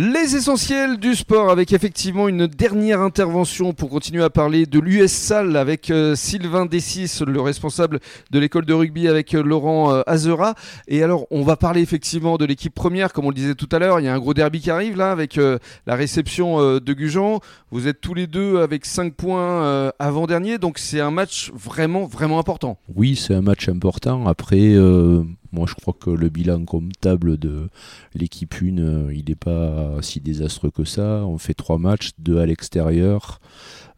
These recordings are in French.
Les essentiels du sport avec effectivement une dernière intervention pour continuer à parler de l'US avec euh, Sylvain Dessis, le responsable de l'école de rugby avec euh, Laurent euh, Azera. Et alors on va parler effectivement de l'équipe première comme on le disait tout à l'heure. Il y a un gros derby qui arrive là avec la réception de Gujan. Vous êtes tous les deux avec 5 points avant-dernier donc c'est un match vraiment vraiment important. Oui c'est un match important. Après moi, je crois que le bilan comptable de l'équipe 1, euh, il n'est pas si désastreux que ça. On fait trois matchs, deux à l'extérieur.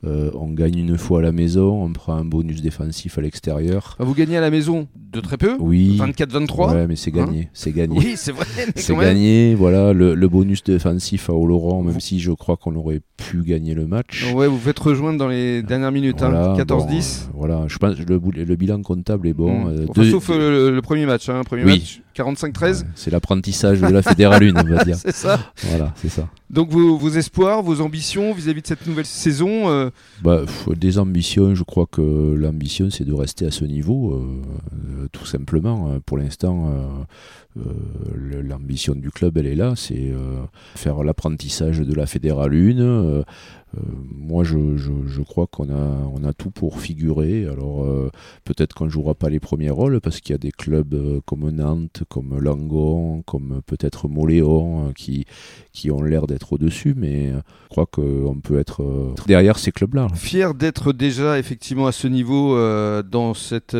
Euh, on gagne une fois à la maison, on prend un bonus défensif à l'extérieur. Vous gagnez à la maison de très peu Oui. 24-23 Ouais, mais c'est gagné. Hein c'est gagné. Oui, c'est vrai. C'est gagné. Voilà, le, bonus défensif à Oloron, même si je crois qu'on aurait pu gagner le match. Ouais, vous faites rejoindre dans les dernières minutes. 14-10. Hein. voilà, je pense le, le bilan comptable est bon. Mmh. Euh, sauf euh, le, premier match. Hein, premier match 45-13 C'est l'apprentissage de la fédérale 1, on va dire. c'est ça. Voilà, c'est ça. Donc vos, vos, espoirs, vos ambitions vis-à-vis de cette nouvelle saison euh, bah, Des ambitions, je crois que l'ambition c'est de rester à ce niveau, euh, tout simplement. Pour l'instant, euh, l'ambition du club, elle est là, c'est faire l'apprentissage de la fédérale 1 euh, moi, je, crois qu'on a, tout pour figurer. Alors, euh, peut-être qu'on ne jouera pas les premiers rôles parce qu'il y a des clubs euh, comme Nantes, comme Langon, comme peut-être Moléon qui, ont l'air d'être au-dessus, mais je crois qu'on peut être derrière ces clubs-là. Fier d'être déjà effectivement à ce niveau dans cette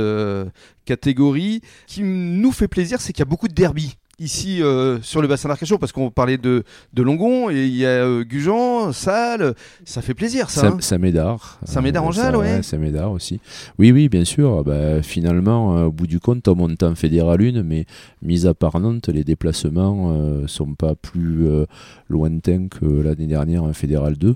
catégorie. qui nous fait plaisir, c'est qu'il y a beaucoup de derby ici euh, sur le bassin d'Arcachon parce qu'on parlait de, de Longon et il y a euh, Gujan, Salle, ça fait plaisir ça. Saint-Médard. Hein. Saint-Médard en ouais. Saint-Médard aussi. Oui, oui, bien sûr. Bah, finalement, euh, au bout du compte, on monte en fédéral 1, mais mis à part Nantes, les déplacements ne sont pas plus lointains que l'année dernière en fédéral 2.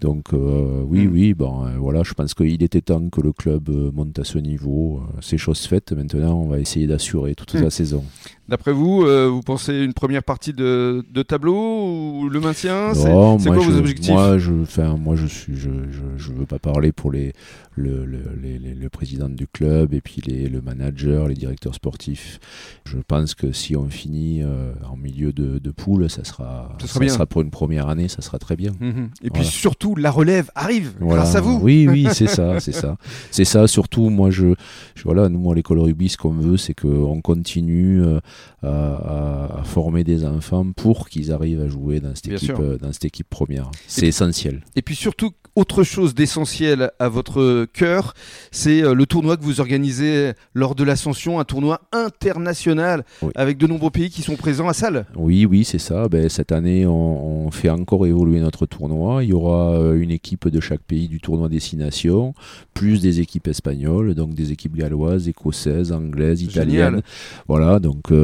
Donc oui, mm. oui, bon, voilà, je pense qu'il était temps que le club monte à ce niveau. C'est chose faite. Maintenant, on va essayer d'assurer toute mm. la saison. D'après vous, euh, vous pensez une première partie de, tableau ou le maintien C'est quoi vos objectifs? Moi, je, enfin, moi, je suis, je, je, veux pas parler pour les, le, le, le, président du club et puis les, le manager, les directeurs sportifs. Je pense que si on finit euh, en milieu de, de, poule, ça sera, ça, sera, pour une première année, ça sera très bien. Mhm. Et puis surtout, la relève arrive grâce à vous. Oui, oui, c'est ça, c'est ça, c'est ça. Surtout, moi, je, voilà, nous, à l'école rugby, ce qu'on veut, c'est qu'on continue euh, à, former des enfants pour qu'ils arrivent à jouer dans cette, équipe, dans cette équipe première. C'est essentiel. Et puis surtout, autre chose d'essentiel à votre cœur, c'est euh, le tournoi que vous organisez lors de l'ascension, un tournoi international avec de nombreux pays qui sont présents à salle. Oui, oui, c'est ça. Ben, cette année, on, fait encore évoluer notre tournoi. Il y aura euh, une équipe de chaque pays du tournoi Destination, plus des équipes espagnoles, donc des équipes galloises, écossaises, anglaises, italiennes. Voilà, donc euh,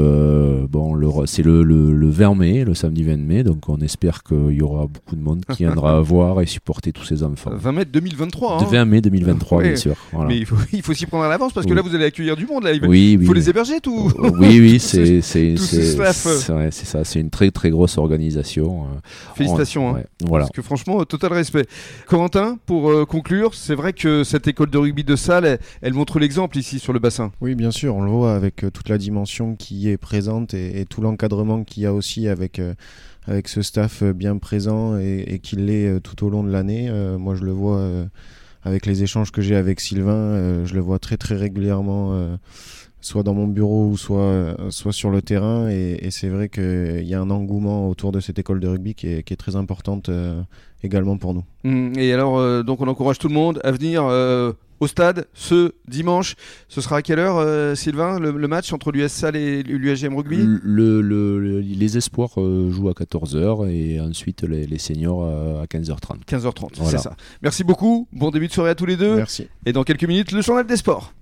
bon, c'est le, le, 20 mai, le samedi 20 mai, donc on espère qu'il y aura beaucoup de monde qui viendra voir et supporter tous ces 20 mai 2023. 20 mai 2023, bien sûr. Mais il faut, il faut s'y prendre à l'avance parce que là, vous allez accueillir du monde. Là. Il, oui, faut les héberger, tout. Oh, oui, oui, c'est c'est ça. C'est une très très grosse organisation. Euh, Félicitations. Hein. voilà. Parce que franchement, total respect. Corentin, pour euh, conclure, c'est vrai que cette école de rugby de salle, elle, montre l'exemple ici sur le bassin. Oui, bien sûr, on le voit avec euh, toute la dimension qui est présente et, tout l'encadrement qu'il y a aussi avec avec ce staff euh, bien présent et, qu'il l'est euh, tout au long de l'année. Euh, moi, je le vois avec les échanges que j'ai avec Sylvain, je le vois très très régulièrement soit dans mon bureau ou soit, soit sur le terrain. Et, c'est vrai qu'il y a un engouement autour de cette école de rugby qui est, qui est très importante également pour nous. Mmh. Et alors, donc on encourage tout le monde à venir au stade ce dimanche. Ce sera à quelle heure, euh, Sylvain, le, match entre l'US Salle et l'USGM Rugby? Le, Les espoirs euh, jouent à 14h et ensuite les, seniors à, 15h30. 15h30, c'est ça. Merci beaucoup. Bon début de soirée à tous les deux. Merci. Et dans quelques minutes, le journal des sports.